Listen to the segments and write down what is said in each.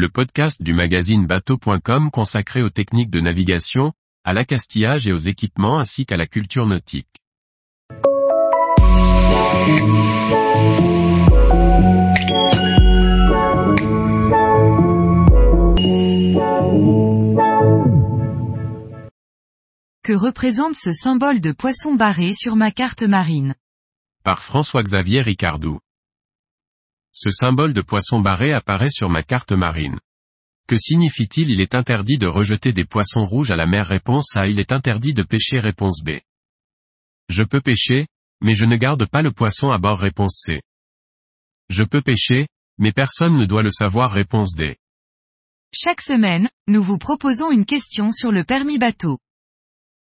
le podcast du magazine bateau.com consacré aux techniques de navigation, à l'accastillage et aux équipements ainsi qu'à la culture nautique. Que représente ce symbole de poisson barré sur ma carte marine? Par François-Xavier Ricardou. Ce symbole de poisson barré apparaît sur ma carte marine. Que signifie-t-il? Il est interdit de rejeter des poissons rouges à la mer Réponse A. Il est interdit de pêcher Réponse B. Je peux pêcher, mais je ne garde pas le poisson à bord Réponse C. Je peux pêcher, mais personne ne doit le savoir Réponse D. Chaque semaine, nous vous proposons une question sur le permis bateau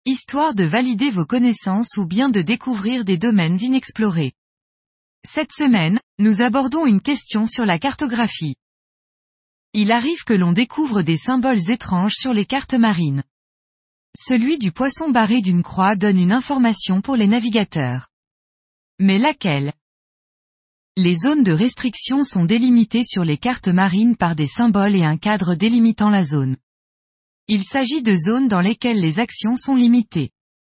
histoire de valider vos connaissances ou bien de découvrir des domaines inexplorés. Cette semaine, nous abordons une question sur la cartographie. Il arrive que l'on découvre des symboles étranges sur les cartes marines. Celui du poisson barré d'une croix donne une information pour les navigateurs. Mais laquelle? Les zones de restriction sont délimitées sur les cartes marines par des symboles et un cadre délimitant la zone. Il s'agit de zones dans lesquelles les actions sont limitées.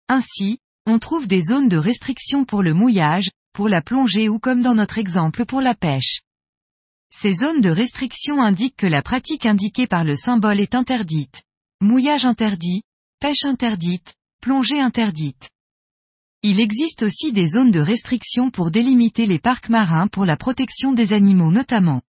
Ainsi, on trouve des zones de restriction pour le mouillage, pour la plongée ou comme dans notre exemple pour la pêche. Ces zones de restriction indiquent que la pratique indiquée par le symbole est interdite. Mouillage interdit, pêche interdite, plongée interdite. Il existe aussi des zones de restriction pour délimiter les parcs marins pour la protection des animaux notamment.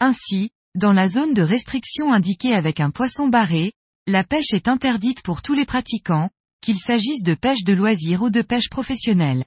Ainsi, dans la zone de restriction indiquée avec un poisson barré, la pêche est interdite pour tous les pratiquants, qu'il s'agisse de pêche de loisir ou de pêche professionnelle.